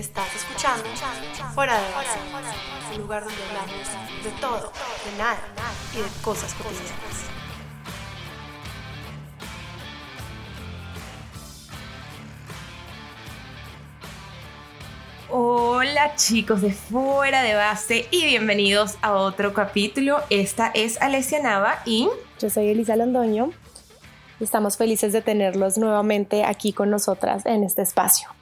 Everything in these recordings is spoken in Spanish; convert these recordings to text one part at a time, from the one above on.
Estás escuchando Fuera de Base, un lugar donde hablamos de todo, de nada y de cosas cotidianas. Hola chicos de Fuera de Base y bienvenidos a otro capítulo. Esta es Alessia Nava y yo soy Elisa Londoño. Estamos felices de tenerlos nuevamente aquí con nosotras en este espacio.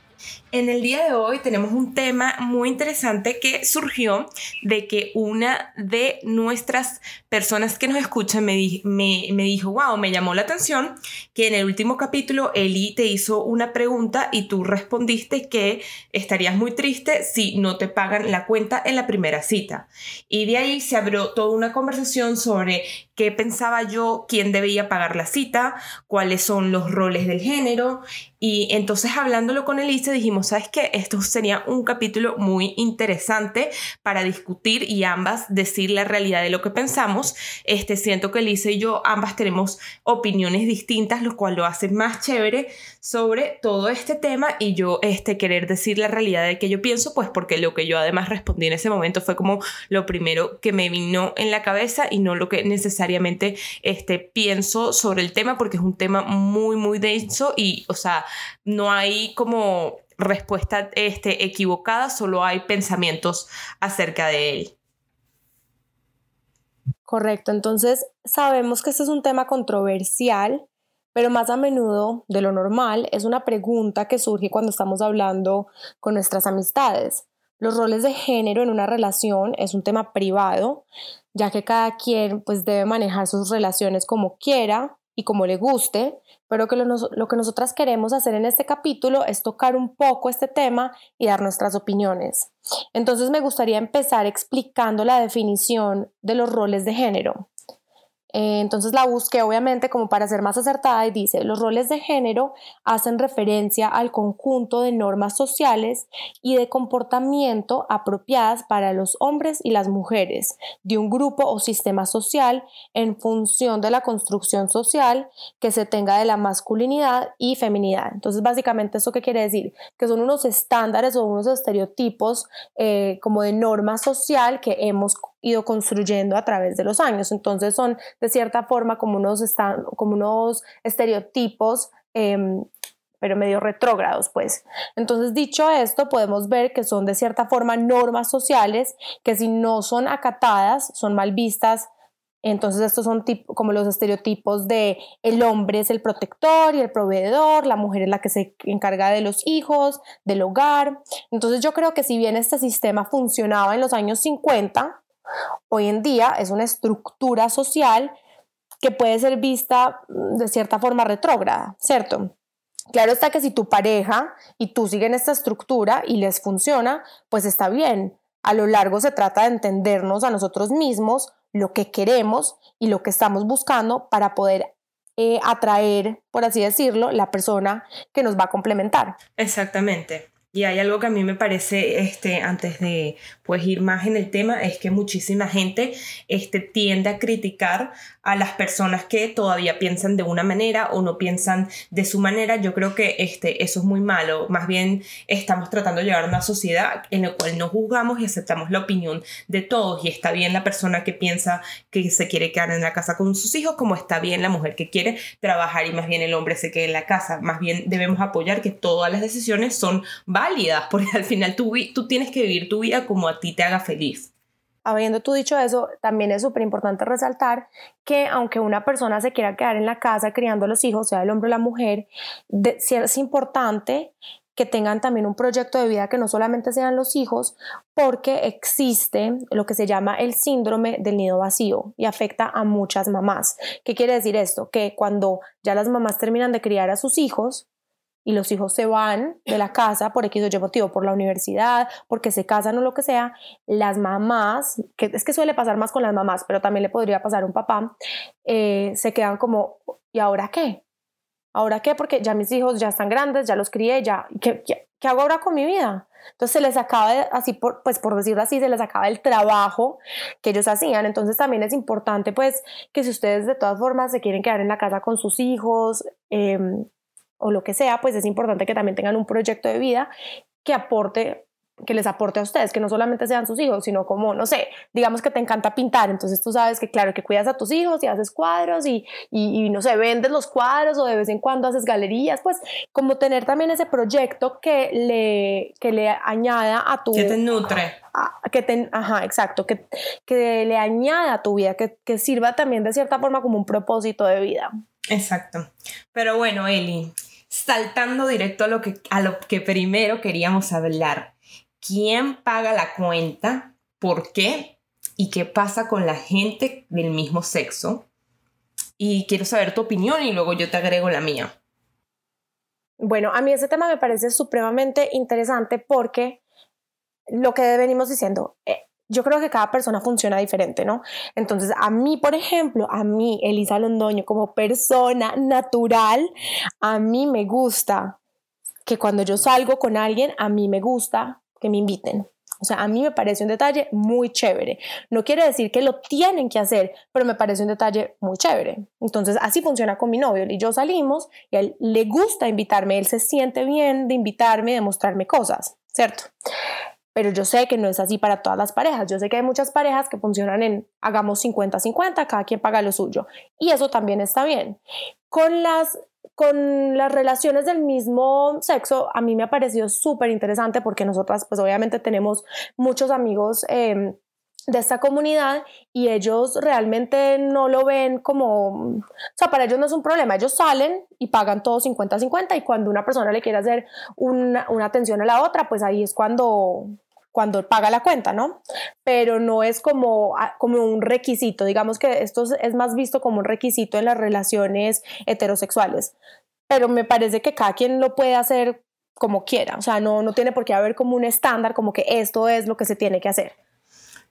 En el día de hoy tenemos un tema muy interesante que surgió de que una de nuestras personas que nos escuchan me, me, me, dijo, wow, me llamó la atención que en el último capítulo Eli te hizo una pregunta y tú respondiste que estarías muy triste si no te pagan la cuenta en la primera cita. Y de ahí se abrió toda una conversación sobre qué pensaba yo, quién debía pagar la cita, cuáles son los roles del género. Y entonces hablándolo con Dijimos, ¿sabes qué? Esto sería un capítulo muy interesante para discutir y ambas decir la realidad de lo que pensamos. Este, siento que Elise y yo ambas tenemos opiniones distintas, lo cual lo hace más chévere sobre todo este tema y yo este, querer decir la realidad de que yo pienso, pues porque lo que yo además respondí en ese momento fue como lo primero que me vino en la cabeza y no lo que necesariamente este, pienso sobre el tema porque es un tema muy, muy denso y, o sea, no hay como respuesta este, equivocada, solo hay pensamientos acerca de él. Correcto, entonces sabemos que este es un tema controversial, pero más a menudo de lo normal es una pregunta que surge cuando estamos hablando con nuestras amistades. Los roles de género en una relación es un tema privado, ya que cada quien pues debe manejar sus relaciones como quiera y como le guste, pero que lo, lo, que nosotras queremos hacer en este capítulo es tocar un poco este tema y dar nuestras opiniones. Entonces me gustaría empezar explicando la definición de los roles de género. Eh, entonces la busqué obviamente como para ser más acertada y dice, los roles de género hacen referencia al conjunto de normas sociales y de comportamiento apropiadas para los hombres y las mujeres de un grupo o sistema social en función de la construcción social que se tenga de la masculinidad y feminidad. Entonces básicamente eso qué quiere decir? Que son unos estándares o unos estereotipos eh, como de norma social que hemos ido construyendo a través de los años. Entonces son de cierta forma como unos, están, como unos estereotipos, em, pero medio retrógrados, pues. Entonces, dicho esto, podemos ver que son de cierta forma normas sociales que si no son acatadas, son mal vistas. Entonces, estos son como los estereotipos de el hombre es el protector y el proveedor, la mujer es la que se encarga de los hijos, del hogar. Entonces, yo creo que si bien este sistema funcionaba en los años 50, Hoy en día es una estructura social que puede ser vista mm, de cierta forma retrógrada, ¿cierto? Claro está que si tu pareja y tú siguen esta estructura y les funciona, pues está bien. A lo largo se trata de entendernos a nosotros mismos, lo que queremos y lo que estamos buscando para poder eh, atraer, por así decirlo, la persona que nos va a complementar. Exactamente. Y hay algo que a mí me parece, este, antes de pues, ir más en el tema, es que muchísima gente este, tiende a criticar a las personas que todavía piensan de una manera o no piensan de su manera. Yo creo que este, eso es muy malo. Más bien estamos tratando de llegar a una sociedad en la cual no juzgamos y aceptamos la opinión de todos. Y está bien la persona que piensa que se quiere quedar en la casa con sus hijos, como está bien la mujer que quiere trabajar y más bien el hombre se quede en la casa. Más bien debemos apoyar que todas las decisiones son válidas, porque al final tú, tú tienes que vivir tu vida como a ti te haga feliz. Habiendo tú dicho eso, también es súper importante resaltar que aunque una persona se quiera quedar en la casa criando a los hijos, sea el hombre o la mujer, es importante que tengan también un proyecto de vida que no solamente sean los hijos, porque existe lo que se llama el síndrome del nido vacío y afecta a muchas mamás. ¿Qué quiere decir esto? Que cuando ya las mamás terminan de criar a sus hijos, y los hijos se van de la casa por X o Y motivo, por la universidad, porque se casan o lo que sea, las mamás, que es que suele pasar más con las mamás, pero también le podría pasar a un papá, eh, se quedan como, ¿y ahora qué? ¿Ahora qué? Porque ya mis hijos ya están grandes, ya los crié, ya, ¿qué, qué, hago ahora con mi vida? Entonces se les acaba, así pues por decirlo así, se les acaba el trabajo que ellos hacían. Entonces también es importante pues que si ustedes de todas formas se quieren quedar en la casa con sus hijos, eh, o lo que sea, pues es importante que también tengan un proyecto de vida que aporte que les aporte a ustedes, que no solamente sean sus hijos, sino como, no sé, digamos que te encanta pintar, entonces tú sabes que claro, que cuidas a tus hijos y haces cuadros y, y, no sé, vendes los cuadros o de vez en cuando haces galerías, pues como tener también ese proyecto que le, que le añada a tu... Que te nutre. que te, ajá, exacto, que, que le añada a tu vida, que, que sirva también de cierta forma como un propósito de vida. Exacto. Pero bueno, Eli, saltando directo a lo que, a lo que primero queríamos hablar quién paga la cuenta, por qué y qué pasa con la gente del mismo sexo. Y quiero saber tu opinión y luego yo te agrego la mía. Bueno, a mí ese tema me parece supremamente interesante porque lo que venimos diciendo, eh, yo creo que cada persona funciona diferente, ¿no? Entonces, a mí, por ejemplo, a mí, Elisa Londoño, como persona natural, a mí me gusta que cuando yo salgo con alguien, a mí me gusta que me inviten. O sea, a mí me parece un detalle muy chévere. No quiere decir que lo tienen que hacer, pero me parece un detalle muy chévere. Entonces, así funciona con mi novio. y yo salimos y él le gusta invitarme, él se siente bien de invitarme de mostrarme cosas, ¿cierto? Pero yo sé que no es así para todas las parejas. Yo sé que hay muchas parejas que funcionan en hagamos 50-50, cada quien paga lo suyo. Y eso también está bien. Con las con las relaciones del mismo sexo, a mí me ha parecido súper interesante porque nosotras, pues obviamente tenemos muchos amigos em, de esta comunidad y ellos realmente no lo ven como, o sea, para ellos no es un problema, ellos salen y pagan todo 50-50 y cuando una persona le quiere hacer una, una atención a la otra, pues ahí es cuando, cuando paga la cuenta, ¿no? Pero no es como, ah, como un requisito, digamos que esto es más visto como un requisito en las relaciones heterosexuales, pero me parece que cada quien lo puede hacer como quiera, o sea, no, no tiene por qué haber como un estándar, como que esto es lo que se tiene que hacer.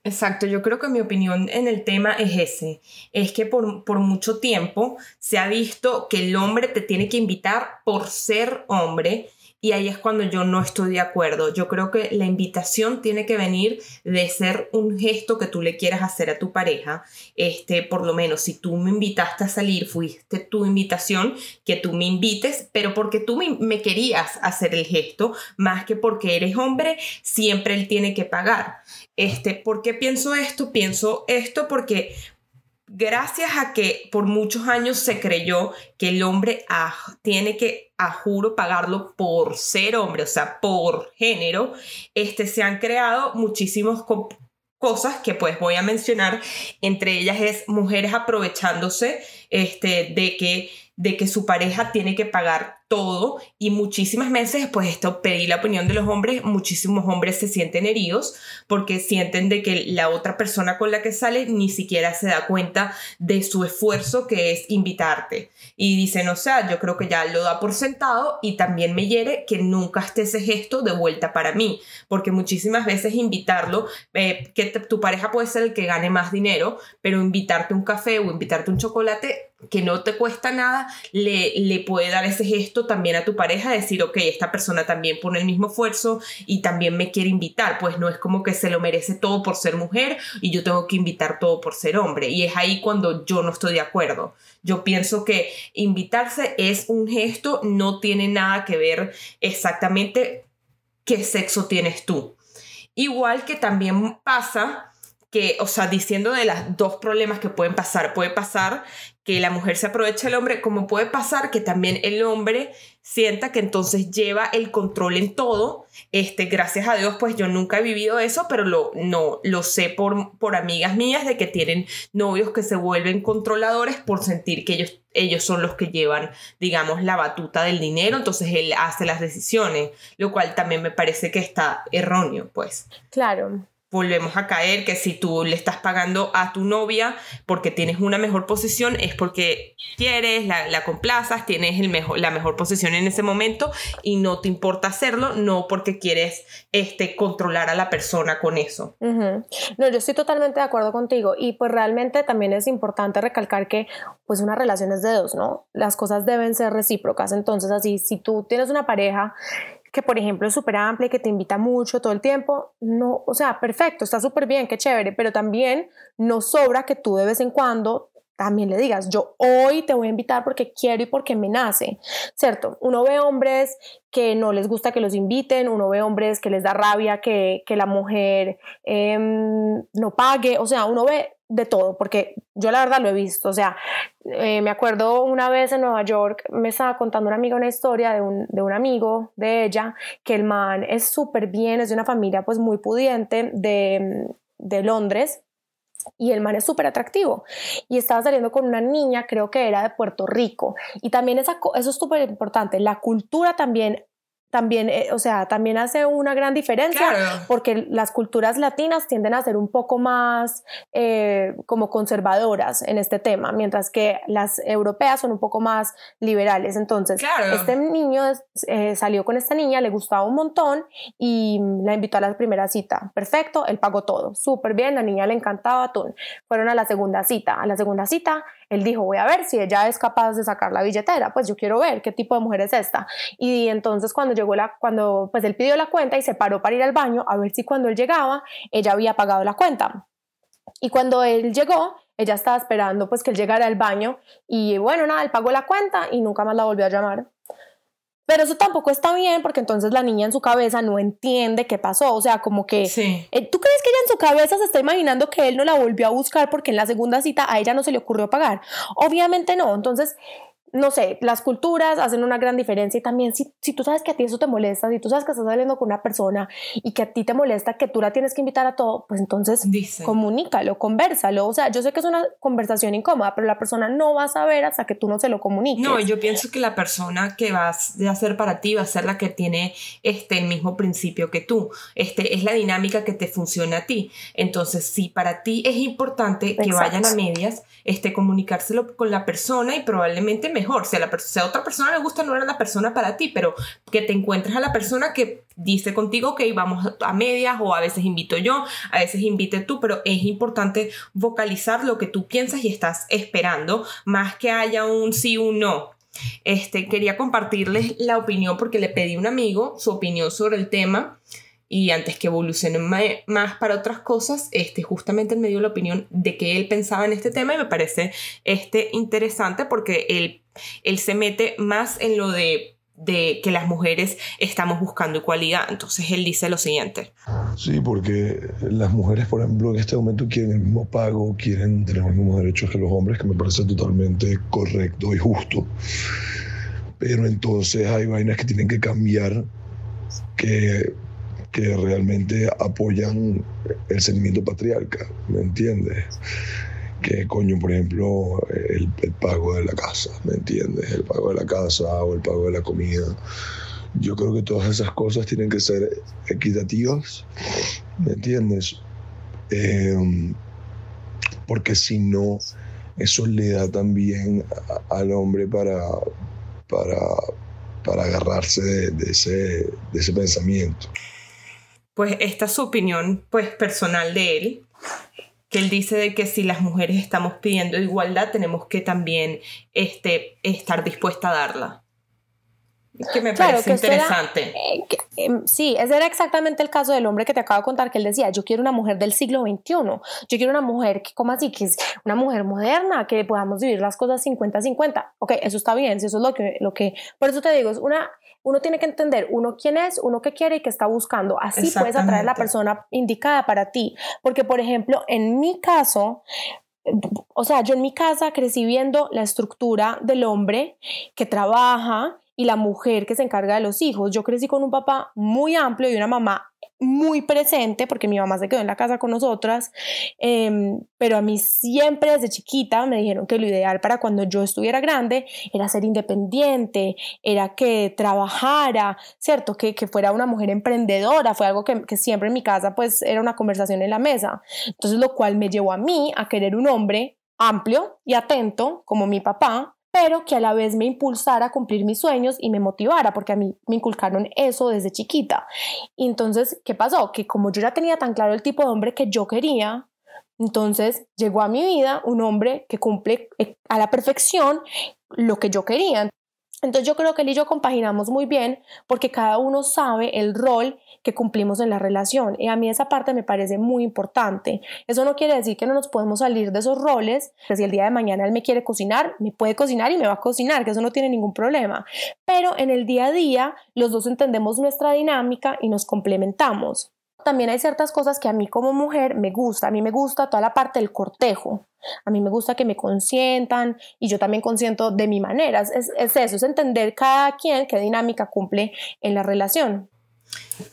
Exacto, yo creo que mi opinión en el tema es ese, es que por, por, mucho tiempo se ha visto que el hombre te tiene que invitar por ser hombre y ahí es cuando yo no estoy de acuerdo. Yo creo que la invitación tiene que venir de ser un gesto que tú le quieras hacer a tu pareja. Este, por lo menos, si tú me invitaste a salir, fuiste tu invitación, que tú me invites, pero porque tú me, querías hacer el gesto, más que porque eres hombre, siempre él tiene que pagar. Este, ¿Por qué pienso esto? Pienso esto porque gracias a que por muchos años se creyó que el hombre tiene que, a juro, pagarlo por ser hombre, o sea, por género, este, se han creado muchísimas cosas que pues voy a mencionar, entre ellas es mujeres aprovechándose este, de que de que su pareja tiene que pagar todo y muchísimas veces, pues esto pedí la opinión de los hombres, muchísimos hombres se sienten heridos porque sienten de que la otra persona con la que sale ni siquiera se da cuenta de su esfuerzo que es invitarte. Y dicen, o sea, yo creo que ya lo da por sentado y también me hiere que nunca esté ese gesto de vuelta para mí, porque muchísimas veces invitarlo, eh, que tu pareja puede ser el que gane más dinero, pero invitarte un café o invitarte un chocolate que no te cuesta nada, le, le puede dar ese gesto también a tu pareja, decir, ok, esta persona también pone el mismo esfuerzo y también me quiere invitar, pues no es como que se lo merece todo por ser mujer y yo tengo que invitar todo por ser hombre. Y es ahí cuando yo no estoy de acuerdo. Yo pienso que invitarse es un gesto, no tiene nada que ver exactamente qué sexo tienes tú. Igual que también pasa que, o sea, diciendo de los dos problemas que pueden pasar, puede pasar que la mujer se aproveche del hombre, como puede pasar que también el hombre sienta que entonces lleva el control en todo. Este, gracias a Dios, pues yo nunca he vivido eso, pero lo, no, lo sé por, por amigas mías de que tienen novios que se vuelven controladores por sentir que ellos, ellos son los que llevan, digamos, la batuta del dinero, entonces él hace las decisiones, lo cual también me parece que está erróneo, pues. Claro volvemos a caer que si tú le estás pagando a tu novia porque tienes una mejor posición es porque quieres, la, la complazas, tienes el mejor, la mejor posición en ese momento y no te importa hacerlo, no porque quieres este, controlar a la persona con eso. No, yo estoy totalmente de acuerdo contigo y pues realmente también es importante recalcar que pues una relación es de dos, ¿no? Las cosas deben ser recíprocas, entonces así, si tú tienes una pareja que por ejemplo es súper amplia, que te invita mucho todo el tiempo, no, o sea, perfecto, está súper bien, qué chévere, pero también no sobra que tú de vez en cuando también le digas, yo hoy te voy a invitar porque quiero y porque me nace, ¿cierto? Uno ve hombres que no les gusta que los inviten, uno ve hombres que les da rabia que, la mujer em, no pague, o sea, uno ve de todo, porque yo la verdad lo he visto, o sea, eh, me acuerdo una vez en Nueva York, me estaba contando una amiga una historia de un, de un amigo de ella, que el man es súper bien, es de una familia pues muy pudiente de, de Londres, y el man es súper atractivo y estaba saliendo con una niña, creo que era de Puerto Rico. Y también esa, eso es súper importante, la cultura también también, eh, o sea, también hace una gran diferencia porque las culturas latinas tienden a ser un poco más eh, como conservadoras en este tema, mientras que las europeas son un poco más liberales. Entonces, este niño eh, salió con esta niña, le gustaba un montón y la invitó a la primera cita. Perfecto, él pagó todo, súper bien, la niña le encantaba, todo. Fueron a la segunda cita. A la segunda cita, él dijo, voy a ver si ella es capaz de sacar la billetera, pues yo quiero ver qué tipo de mujer es esta. Y entonces cuando llegó la, cuando pues él pidió la cuenta y se paró para ir al baño a ver si cuando él llegaba, ella había pagado la cuenta. Y cuando él llegó, ella estaba esperando pues que él llegara al baño y bueno, nada, él pagó la cuenta y nunca más la volvió a llamar. Pero eso tampoco está bien porque entonces la niña en su cabeza no entiende qué pasó. O sea, como que... Eh, ¿Tú crees que ella en su cabeza se está imaginando que él no la volvió a buscar porque en la segunda cita a ella no se le ocurrió pagar? Obviamente no. Entonces, no sé, las culturas hacen una gran diferencia y también si, si, tú sabes que a ti eso te molesta, si tú sabes que estás saliendo con una persona y que a ti te molesta que tú la tienes que invitar a todo, pues entonces Dice. comunícalo, conversalo. O sea, yo sé que es una conversación incómoda, pero la persona no va a saber hasta que tú no se lo comuniques. No, yo pienso que la persona que vas a hacer para ti va a ser la que tiene este, el mismo principio que tú. Este, es la dinámica que te funciona a ti. Entonces, si para ti es importante que vayan a medias, este, comunicárselo con la persona y probablemente mejor. Si a, la otra persona le gusta, no era la persona para ti, pero que te encuentres a la persona que dice contigo, ok, vamos a medias o a veces invito yo, a veces invite tú, pero es importante vocalizar lo que tú piensas y estás esperando, más que haya un sí o un no. Este, quería compartirles la opinión porque le pedí a un amigo su opinión sobre el tema y antes que evolucione más para otras cosas, este, justamente él me dio la opinión de que él pensaba en este tema y me parece este, interesante porque él, él se mete más en lo de de que las mujeres estamos buscando igualdad. Entonces él dice lo siguiente. Sí, porque las mujeres, por ejemplo, en este momento quieren el mismo pago, quieren tener los mismos derechos que los hombres, que me parece totalmente correcto y justo. Pero entonces hay vainas que tienen que cambiar, que que realmente apoyan el sentimiento patriarca, ¿me entiendes? Que coño, por ejemplo, el, pago de la casa, ¿me entiendes? El pago de la casa o el pago de la comida. Yo creo que todas esas cosas tienen que ser equitativas, ¿me entiendes? Em, porque si no, eso le da también al hombre para, para, para agarrarse de, ese, de ese pensamiento pues esta es su opinión pues personal de él, que él dice de que si las mujeres estamos pidiendo igualdad tenemos que también este, estar dispuesta a darla. Que me parece interesante. Eh, em, sí, ese era exactamente el caso del hombre que te acabo de contar, que él decía, yo quiero una mujer del siglo XXI, yo quiero una mujer que, como así? Que es una mujer moderna, que podamos vivir las cosas 50-50. Ok, eso está bien, si eso es lo que, lo que, por eso te digo, es una, uno tiene que entender uno quién es, uno qué quiere y qué está buscando. Así puedes atraer a la persona indicada para ti. Porque, por ejemplo, en mi caso, o sea, yo en mi casa crecí viendo la estructura del hombre que trabaja y la mujer que se encarga de los hijos. Yo crecí con un papá muy amplio y una mamá muy presente porque mi mamá se quedó en la casa con nosotras, em, pero a mí siempre desde chiquita me dijeron que lo ideal para cuando yo estuviera grande era ser independiente, era que trabajara, ¿cierto? Que, que fuera una mujer emprendedora, fue algo que, que siempre en mi casa pues era una conversación en la mesa. Entonces lo cual me llevó a mí a querer un hombre amplio y atento como mi papá, pero que a la vez me impulsara a cumplir mis sueños y me motivara, porque a mí me inculcaron eso desde chiquita. Y entonces, ¿qué pasó? Que como yo ya tenía tan claro el tipo de hombre que yo quería, entonces llegó a mi vida un hombre que cumple eh, a la perfección lo que yo quería. Entonces yo creo que él y yo compaginamos muy bien porque cada uno sabe el rol que cumplimos en la relación y a mí esa parte me parece muy importante. Eso no quiere decir que no nos podemos salir de esos roles, que si el día de mañana él me quiere cocinar, me puede cocinar y me va a cocinar, que eso no tiene ningún problema. Pero en el día a día los dos entendemos nuestra dinámica y nos complementamos también hay ciertas cosas que a mí como mujer me gusta. A mí me gusta toda la parte del cortejo. A mí me gusta que me consientan y yo también consiento de mi manera. Es, es eso, es entender cada quien qué dinámica cumple en la relación.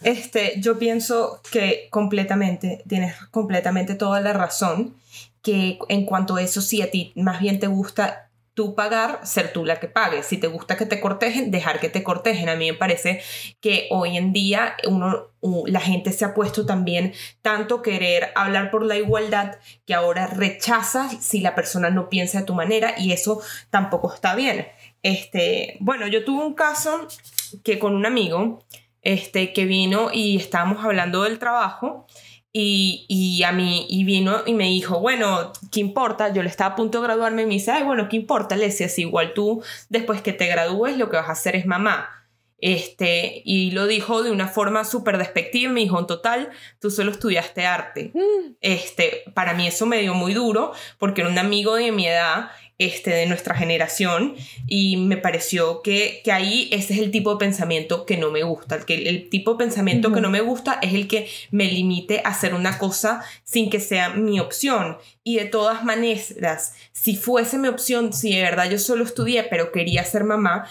Este, yo pienso que completamente, tienes completamente toda la razón, que en cuanto a eso, si a ti más bien te gusta tú pagar, ser tú la que pague. Si te gusta que te cortejen, dejar que te cortejen. A mí me parece que hoy en día uno, la gente se ha puesto también tanto querer hablar por la igualdad que ahora rechazas si la persona no piensa de tu manera y eso tampoco está bien. Este, bueno, yo tuve un caso que con un amigo este, que vino y estábamos hablando del trabajo y, a mí, y vino y me dijo, bueno, ¿qué importa? Yo le estaba a punto de graduarme y me dice, ay, bueno, ¿qué importa? Le decía, si igual tú, después que te gradúes, lo que vas a hacer es mamá. Este, y lo dijo de una forma súper despectiva, me dijo, en total, tú solo estudiaste arte. Mm. Este, para mí eso me dio muy duro, porque era un amigo de mi edad este, de nuestra generación y me pareció que, que, ahí ese es el tipo de pensamiento que no me gusta. El, que, el tipo de pensamiento que no me gusta es el que me limite a hacer una cosa sin que sea mi opción. Y de todas maneras, si fuese mi opción, si de verdad yo solo estudié pero quería ser mamá,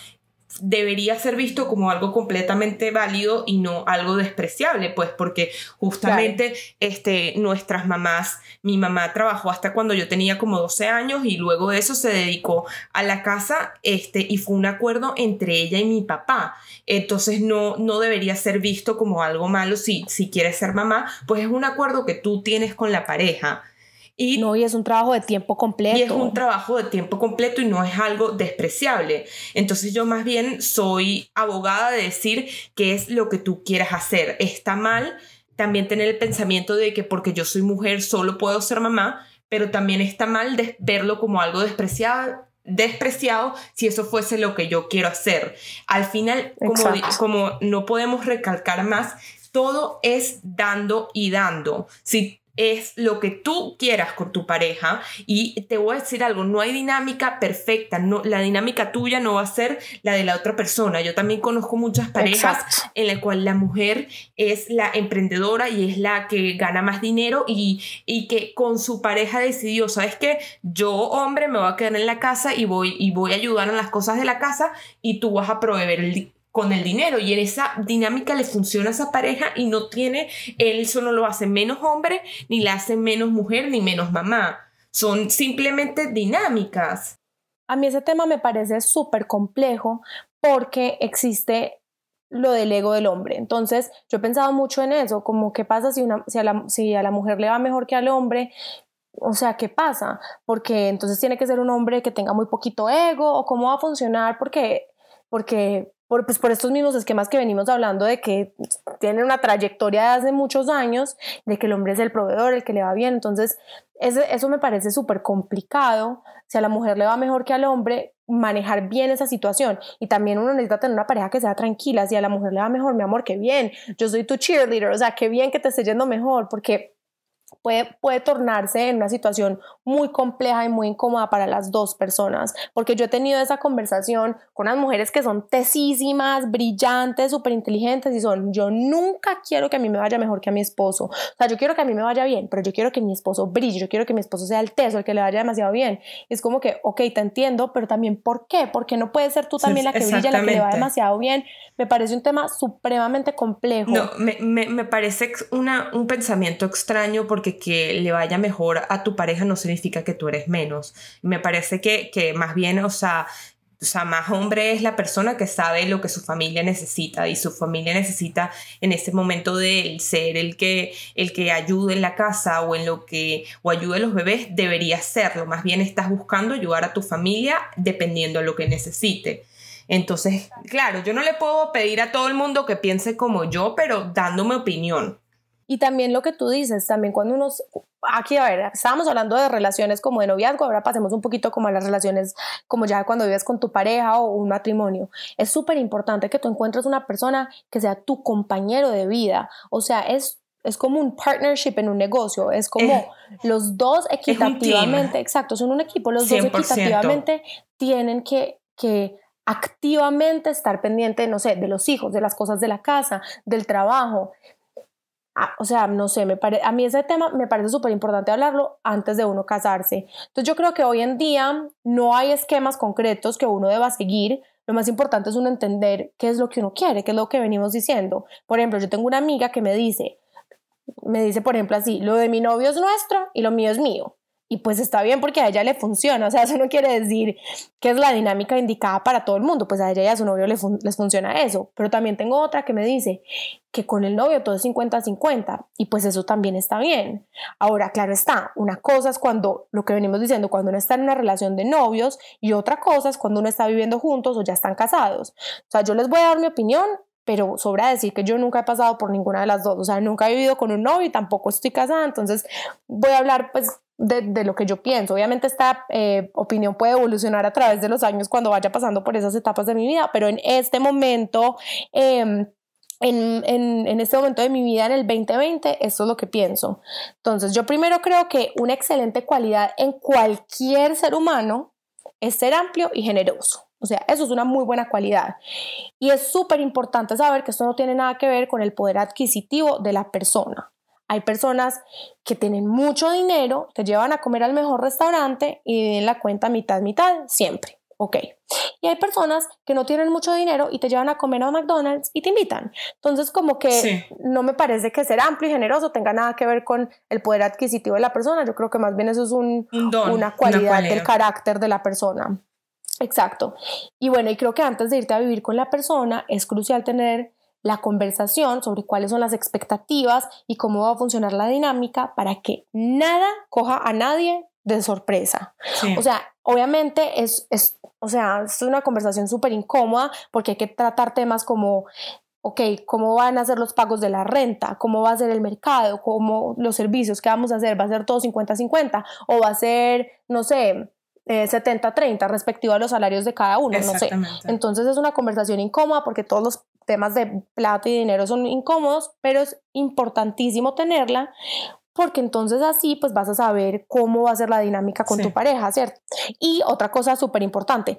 debería ser visto como algo completamente válido y no algo despreciable, pues porque justamente este, nuestras mamás, mi mamá trabajó hasta cuando yo tenía como 12 años y luego de eso se dedicó a la casa este, y fue un acuerdo entre ella y mi papá. Entonces no, no debería ser visto como algo malo si, si quieres ser mamá, pues es un acuerdo que tú tienes con la pareja. Y, no, y es un trabajo de tiempo completo. Y es un trabajo de tiempo completo y no es algo despreciable. Entonces yo más bien soy abogada de decir qué es lo que tú quieras hacer. Está mal también tener el pensamiento de que porque yo soy mujer solo puedo ser mamá, pero también está mal de verlo como algo despreciado despreciado si eso fuese lo que yo quiero hacer. Al final, como, como no podemos recalcar más, todo es dando y dando. Si es lo que tú quieras con tu pareja. Y te voy a decir algo, no hay dinámica perfecta, no, la dinámica tuya no va a ser la de la otra persona. Yo también conozco muchas parejas en la cual la mujer es la emprendedora y es la que gana más dinero y, y que con su pareja decidió, sabes que yo hombre me voy a quedar en la casa y voy, y voy a ayudar en las cosas de la casa y tú vas a proveer el, con el dinero y esa dinámica le funciona a esa pareja y no tiene, él eso no lo hace menos hombre, ni la hace menos mujer, ni menos mamá. Son simplemente dinámicas. A mí ese tema me parece súper complejo porque existe lo del ego del hombre. Entonces, yo he pensado mucho en eso, como qué pasa si, una, si, a la, si a la mujer le va mejor que al hombre, o sea, ¿qué pasa? Porque entonces tiene que ser un hombre que tenga muy poquito ego o cómo va a funcionar porque porque por, pues por estos mismos esquemas que venimos hablando de que tienen una trayectoria de hace muchos años, de que el hombre es el proveedor, el que le va bien. Entonces, eso me parece súper complicado. Si a la mujer le va mejor que al hombre, manejar bien esa situación. Y también uno necesita tener una pareja que sea tranquila. Si a la mujer le va mejor, mi amor, qué bien. Yo soy tu cheerleader, o sea, qué bien que te esté yendo mejor, porque puede, puede tornarse en una situación muy compleja y muy incómoda para las dos personas, porque yo he tenido esa conversación con unas mujeres que son tesísimas, brillantes, súper inteligentes y son, yo nunca quiero que a mí me vaya mejor que a mi esposo, o sea, yo quiero que a mí me vaya bien, pero yo quiero que mi esposo brille, yo quiero que mi esposo sea el teso, el que le vaya demasiado bien. es como que, ok, te entiendo, pero también, ¿por qué? Porque no puede ser tú también la que brilla, la que le va demasiado bien. Me parece un tema supremamente complejo. No, me, me, me parece una, un pensamiento extraño porque que le vaya mejor a tu pareja no significa que tú eres menos. Me parece que, que más bien, o sea, o sea, más hombre es la persona que sabe lo que su familia necesita y su familia necesita en ese momento de ser el que, el que ayude en la casa o en lo que, o ayude a los bebés, debería serlo. Más bien estás buscando ayudar a tu familia dependiendo de lo que necesite. Entonces, claro, yo no le puedo pedir a todo el mundo que piense como yo, pero dándome opinión. Y también lo que tú dices, también cuando uno, aquí, a ver, estábamos hablando de relaciones como de noviazgo, ahora pasemos un poquito como a las relaciones como ya cuando vives con tu pareja o un matrimonio. Es súper importante que tú encuentres una persona que sea tu compañero de vida, o sea, es es como un partnership en un negocio, es como los dos equitativamente, exacto, son un equipo, los dos equitativamente tienen que, que activamente estar pendiente, no sé, de los hijos, de las cosas de la casa, del trabajo. Ah, o sea, no sé, me a mí ese tema me parece súper importante hablarlo antes de uno casarse. Entonces yo creo que hoy en día no hay esquemas concretos que uno deba seguir. Lo más importante es uno entender qué es lo que uno quiere, qué es lo que venimos diciendo. Por ejemplo, yo tengo una amiga que me dice, me dice, por ejemplo, así, lo de mi novio es nuestro y lo mío es mío y pues está bien porque a ella le funciona, o sea, eso no quiere decir que es la dinámica indicada para todo el mundo, pues a ella y a su novio les, les funciona eso, pero también tengo otra que me dice que con el novio todo es 50-50 y pues eso también está bien. Ahora, claro está, una cosa es cuando, lo que venimos diciendo, cuando uno está en una relación de novios y otra cosa es cuando uno está viviendo juntos o ya están casados. O sea, yo les voy a dar mi opinión pero sobra decir que yo nunca he pasado por ninguna de las dos, o sea, nunca he vivido con un novio y tampoco estoy casada, entonces voy a hablar pues de, lo que yo pienso. Obviamente esta eh, opinión puede evolucionar a través de los años cuando vaya pasando por esas etapas de mi vida, pero en este momento... Em, en, en, en, este momento de mi vida, en el 2020, esto es lo que pienso. Entonces, yo primero creo que una excelente cualidad en cualquier ser humano es ser amplio y generoso. O sea, eso es una muy buena cualidad. Y es súper importante saber que esto no tiene nada que ver con el poder adquisitivo de la persona. Hay personas que tienen mucho dinero, te llevan a comer al mejor restaurante y dividen la cuenta mitad, mitad, siempre. Ok. Y hay personas que no tienen mucho dinero y te llevan a comer a McDonald's y te invitan. Entonces, como que no me parece que ser amplio y generoso tenga nada que ver con el poder adquisitivo de la persona. Yo creo que más bien eso es un, una, cualidad del carácter de la persona. Exacto. Y bueno, y creo que antes de irte a vivir con la persona es crucial tener la conversación sobre cuáles son las expectativas y cómo va a funcionar la dinámica para que nada coja a nadie de sorpresa. O sea, obviamente es, es, o sea, es una conversación súper incómoda porque hay que tratar temas como ok, ¿cómo van a ser los pagos de la renta? ¿Cómo va a ser el mercado? ¿Cómo los servicios? ¿Qué vamos a hacer? ¿Va a ser todo 50-50? ¿O va a ser, no sé, 70-30 eh, respectivo a los salarios de cada uno? No sé. Entonces es una conversación incómoda porque todos los temas de plata y dinero son incómodos, pero es importantísimo tenerla porque entonces así pues vas a saber cómo va a ser la dinámica con tu pareja, ¿cierto? Y otra cosa súper importante,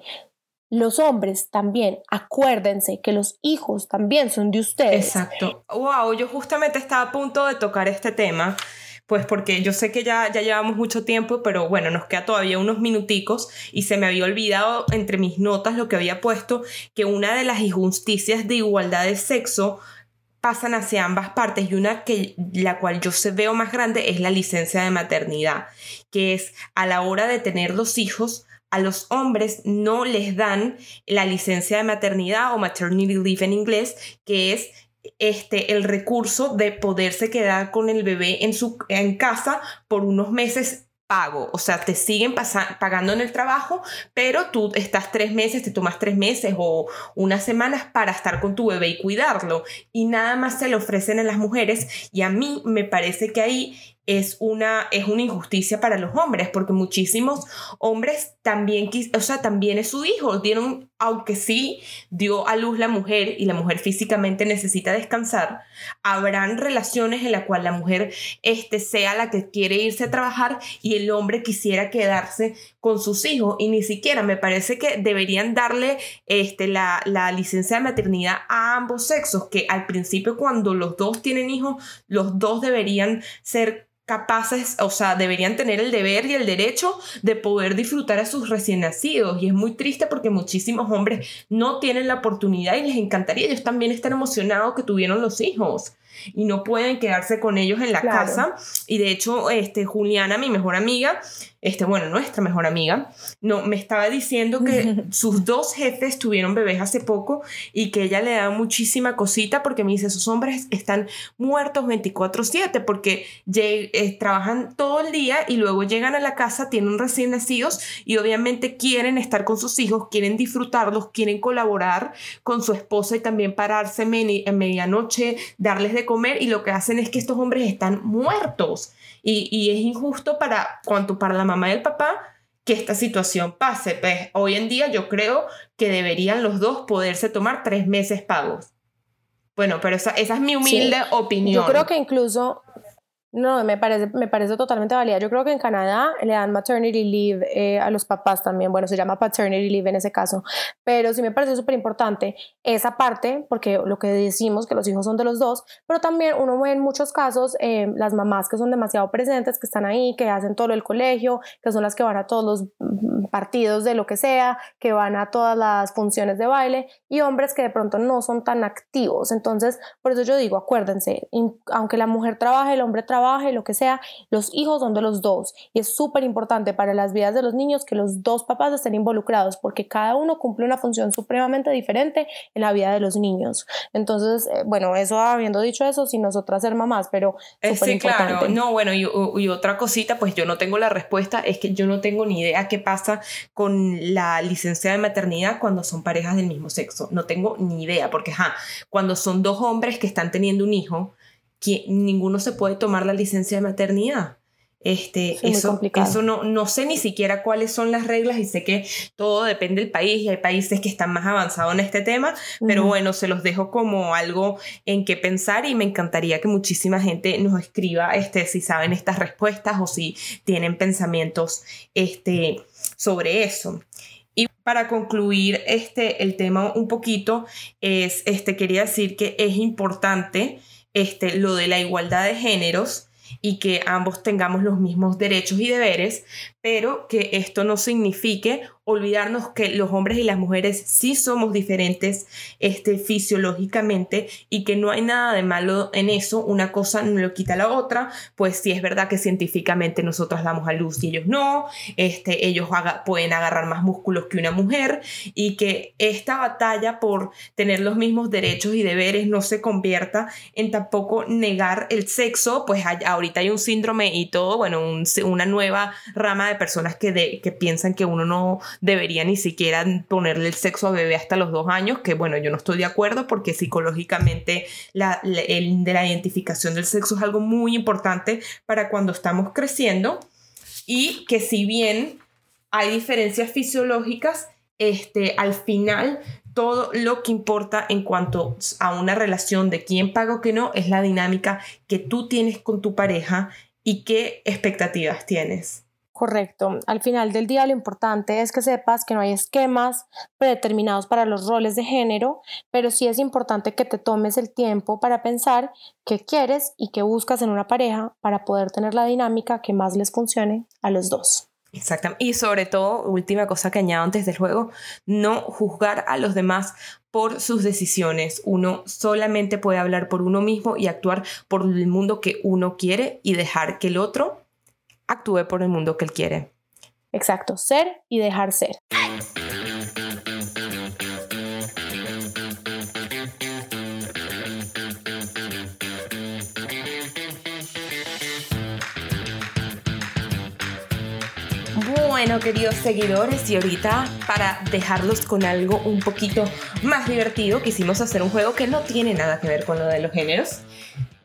los hombres también, acuérdense que los hijos también son de ustedes. Exacto. Wow, yo justamente estaba a punto de tocar este tema pues porque yo sé que ya, ya llevamos mucho tiempo, pero bueno, nos queda todavía unos minuticos y se me había olvidado entre mis notas lo que había puesto, que una de las injusticias de igualdad de sexo pasan hacia ambas partes y una que la cual yo se veo más grande es la licencia de maternidad, que es a la hora de tener los hijos a los hombres no les dan la licencia de maternidad o maternity leave en inglés, que es este, el recurso de poderse quedar con el bebé en, su, en casa por unos meses pago, o sea, te siguen pagando en el trabajo, pero tú estás tres meses, te tomas tres meses o unas semanas para estar con tu bebé y cuidarlo, y nada más se le ofrecen a las mujeres, y a mí me parece que ahí es una, es una injusticia para los hombres, porque muchísimos hombres también, o sea, también es su hijo, dieron, aunque sí dio a luz la mujer y la mujer físicamente necesita descansar, habrán relaciones en las cuales la mujer este, sea la que quiere irse a trabajar y el hombre quisiera quedarse con sus hijos. Y ni siquiera me parece que deberían darle este, la, la licencia de maternidad a ambos sexos, que al principio cuando los dos tienen hijos, los dos deberían ser capaces, o sea, deberían tener el deber y el derecho de poder disfrutar a sus recién nacidos. Y es muy triste porque muchísimos hombres no tienen la oportunidad y les encantaría ellos también estar emocionados que tuvieron los hijos y no pueden quedarse con ellos en la casa. Y de hecho, este, Juliana, mi mejor amiga, este, bueno, nuestra mejor amiga, no, me estaba diciendo que sus dos jefes tuvieron bebés hace poco y que ella le da muchísima cosita porque me dice, sus hombres están muertos 24/7 porque eh, trabajan todo el día y luego llegan a la casa, tienen recién nacidos y obviamente quieren estar con sus hijos, quieren disfrutarlos, quieren colaborar con su esposa y también pararse en medianoche, darles de comer y lo que hacen es que estos hombres están muertos. Y, y es injusto para, cuanto para la mamá y el papá que esta situación pase. Pues hoy en día yo creo que deberían los dos poderse tomar tres meses pagos. Bueno, pero esa, esa es mi humilde opinión. Yo creo que incluso no, me parece, me parece totalmente válida. Yo creo que en Canadá le dan maternity leave eh, a los papás también. Bueno, se llama paternity leave en ese caso. Pero sí me parece súper importante esa parte, porque lo que decimos, que los hijos son de los dos, pero también uno ve en muchos casos eh, las mamás que son demasiado presentes, que están ahí, que hacen todo el colegio, que son las que van a todos los mm, partidos de lo que sea, que van a todas las funciones de baile, y hombres que de pronto no son tan activos. Entonces, por eso yo digo, acuérdense, aunque la mujer trabaje, el hombre trabaje, lo que sea, los hijos son de los dos. Y es súper importante para las vidas de los niños que los dos papás estén involucrados porque cada uno cumple una función supremamente diferente en la vida de los niños. Entonces, eh, bueno, eso habiendo dicho eso, sin nosotras ser mamás, pero es eh, sí, claro. No, bueno, y, y otra cosita, pues yo no tengo la respuesta, es que yo no tengo ni idea qué pasa con la licencia de maternidad cuando son parejas del mismo sexo. No tengo ni idea, porque ja, cuando son dos hombres que están teniendo un hijo, que ninguno se puede tomar la licencia de maternidad. Este, eso, eso no, no sé ni siquiera cuáles son las reglas y sé que todo depende del país y hay países que están más avanzados en este tema, pero bueno, se los dejo como algo en que pensar y me encantaría que muchísima gente nos escriba este, si saben estas respuestas o si tienen pensamientos este, sobre eso. Y para concluir este, el tema un poquito, es, este, quería decir que es importante este, lo de la igualdad de géneros y que ambos tengamos los mismos derechos y deberes, pero que esto no signifique olvidarnos que los hombres y las mujeres sí somos diferentes este, fisiológicamente y que no hay nada de malo en eso, una cosa no lo quita la otra, pues sí es verdad que científicamente nosotros damos a luz y ellos no, este, ellos pueden agarrar más músculos que una mujer y que esta batalla por tener los mismos derechos y deberes no se convierta en tampoco negar el sexo, pues ahorita hay un síndrome y todo, bueno, una nueva rama de personas que, que piensan que uno no debería ni siquiera ponerle el sexo a bebé hasta los dos años, que bueno, yo no estoy de acuerdo porque psicológicamente la, el, de la identificación del sexo es algo muy importante para cuando estamos creciendo y que si bien hay diferencias fisiológicas, este, al final todo lo que importa en cuanto a una relación de quién paga o qué no es la dinámica que tú tienes con tu pareja y qué expectativas tienes. Correcto. Al final del día lo importante es que sepas que no hay esquemas predeterminados para los roles de género, pero sí es importante que te tomes el tiempo para pensar qué quieres y qué buscas en una pareja para poder tener la dinámica que más les funcione a los dos. Exactamente. Y sobre todo, última cosa que añado antes del juego, no juzgar a los demás por sus decisiones. Uno solamente puede hablar por uno mismo y actuar por el mundo que uno quiere y dejar que el otro actúe por el mundo que él quiere. Exacto, ser y dejar ser. Bueno, queridos seguidores, y ahorita para dejarlos con algo un poquito más divertido, quisimos hacer un juego que no tiene nada que ver con lo de los géneros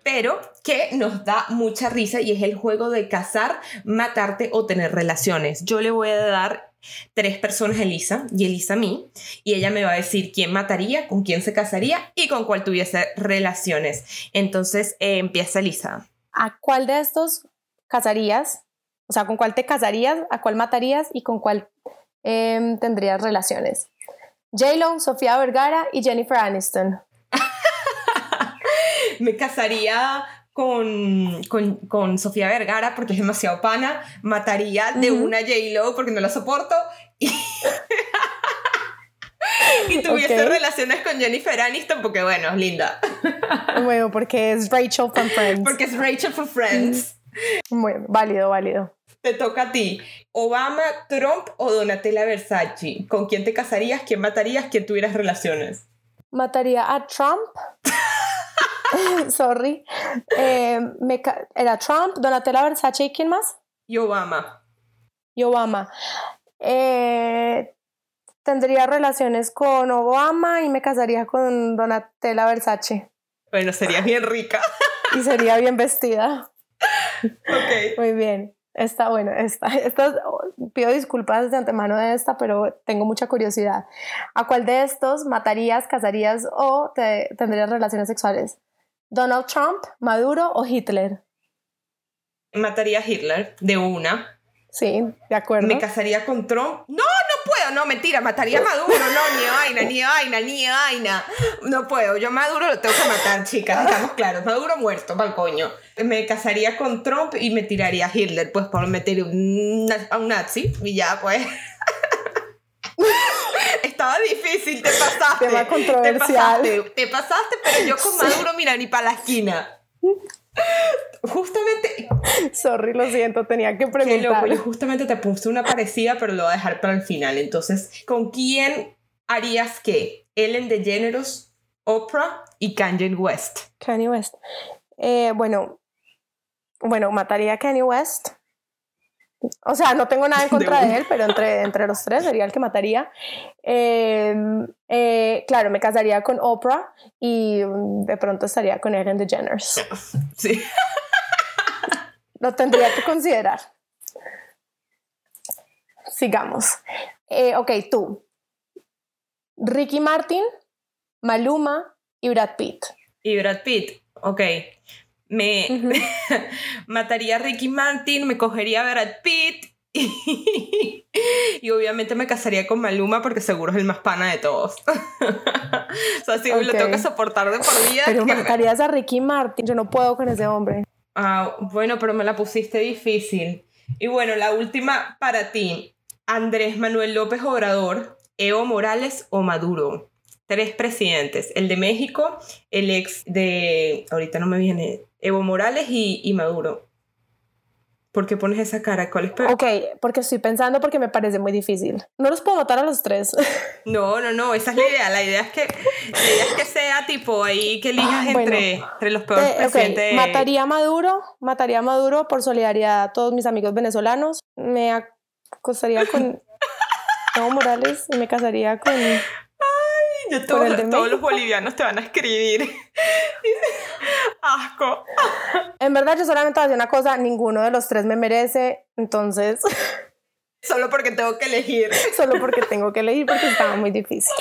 pero que nos da mucha risa y es el juego de cazar, matarte o tener relaciones. Yo le voy a dar tres personas a Elisa y Elisa a mí y ella me va a decir quién mataría, con quién se casaría y con cuál tuviese relaciones. Entonces eh, empieza Elisa. ¿A cuál de estos casarías? O sea, ¿con cuál te casarías? ¿A cuál matarías? ¿Y con cuál em, tendrías relaciones? J-Lo, Sofía Vergara y Jennifer Aniston me casaría con, con, Sofía Vergara porque es demasiado pana, mataría de una J-Lo porque no la soporto y, y tuviese relaciones con Jennifer Aniston porque bueno, es linda. bueno, porque es Rachel from Friends. Porque es Rachel from Friends. Bueno, válido, válido. Te toca a ti. Obama, Trump o Donatella Versace. ¿Con quién te casarías? ¿Quién matarías? ¿Quién tuvieras relaciones? Mataría a Trump. sorry, eh, era Trump, Donatella Versace y quién más? Y Obama. Y Obama. Eh, tendría relaciones con Obama y me casaría con Donatella Versace. Bueno, sería bien rica. y sería bien vestida. ok. Muy bien. Está bueno, esta, esta, pido disculpas de antemano de esta, pero tengo mucha curiosidad. ¿A cuál de estos matarías, casarías o te, tendrías relaciones sexuales? ¿Donald Trump, Maduro o Hitler? Mataría a Hitler de una. Sí, de acuerdo. Me casaría con Trump. No, no puedo, no, mentira, mataría a Maduro, no, ni vaina, ni vaina, ni vaina. No puedo, yo a Maduro lo tengo que matar, chicas, estamos claros. Maduro muerto, pa'l coño. Me casaría con Trump y me tiraría a Hitler, pues por meter un, a un nazi y ya, pues. Estaba difícil, te pasaste. Tema controversial. Te pasaste, te pasaste pero yo con Maduro, mira, ni para la esquina. Justamente. Sorry, lo siento, tenía que preguntar. Qué justamente te puse una parecida, pero lo voy a dejar para el final. Entonces, ¿con quién harías qué? Ellen DeGeneres, Oprah y Kanye West. Kanye West. Eh, bueno, bueno, mataría a Kanye West. O sea, no tengo nada en contra de, él, pero entre, entre los tres sería el que mataría. Em, eh, claro, me casaría con Oprah y de pronto estaría con Ellen DeGeneres. Sí. Lo tendría que considerar. Sigamos. Eh, ok, tú. Ricky Martin, Maluma y Brad Pitt. Y Brad Pitt, ok me mataría a Ricky Martin, me cogería a Brad Pitt y, obviamente me casaría con Maluma porque seguro es el más pana de todos. o sea, si lo tengo que soportar de por vida. Pero matarías a Ricky Martin, yo no puedo con ese hombre. Ah, bueno, pero me la pusiste difícil. Y bueno, la última para ti. Andrés Manuel López Obrador, Evo Morales o Maduro. Tres presidentes, el de México, el ex de, ahorita no me viene, Evo Morales y, Maduro. ¿Por qué pones esa cara? ¿Cuál es Ok, porque estoy pensando porque me parece muy difícil. No los puedo matar a los tres. No, no, no, esa es la idea. La idea es que, que sea tipo ahí que elijas entre, entre, los peores presidentes. Mataría a Maduro, mataría a Maduro por solidaridad a todos mis amigos venezolanos. Me acostaría con Evo Morales y me casaría con todos los bolivianos te van a escribir. Asco. En verdad, yo solamente voy a decir una cosa: ninguno de los tres me merece, entonces. Solo porque tengo que elegir. Solo porque tengo que elegir, porque estaba muy difícil.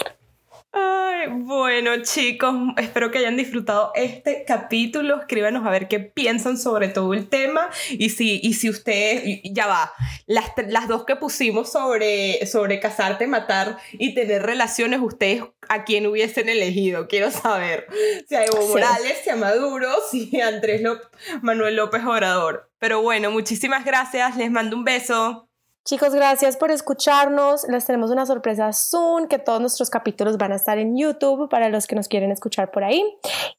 Ay, bueno chicos, espero que hayan disfrutado este capítulo. Escríbanos a ver qué piensan sobre todo el tema y si, y si ustedes, ya va, las, las dos que pusimos sobre, sobre casarte, matar y tener relaciones, ustedes a quién hubiesen elegido, quiero saber. Si a Evo Morales, si a Maduro, si a Andrés Manuel López Obrador. Pero bueno, muchísimas gracias, les mando un beso. Chicos, gracias por escucharnos. Les tenemos una sorpresa Zoom, que todos nuestros capítulos van a estar en YouTube para los que nos quieren escuchar por ahí.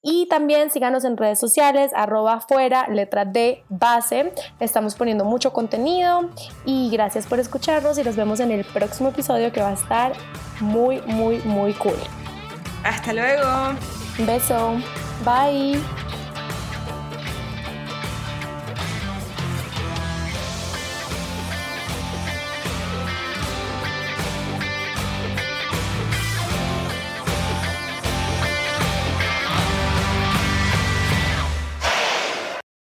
Y también síganos en redes sociales, arroba fuera, letra de base. Estamos poniendo mucho contenido y gracias por escucharnos y nos vemos en el próximo episodio que va a estar muy, muy, muy cool. Hasta luego. Un beso. Bye.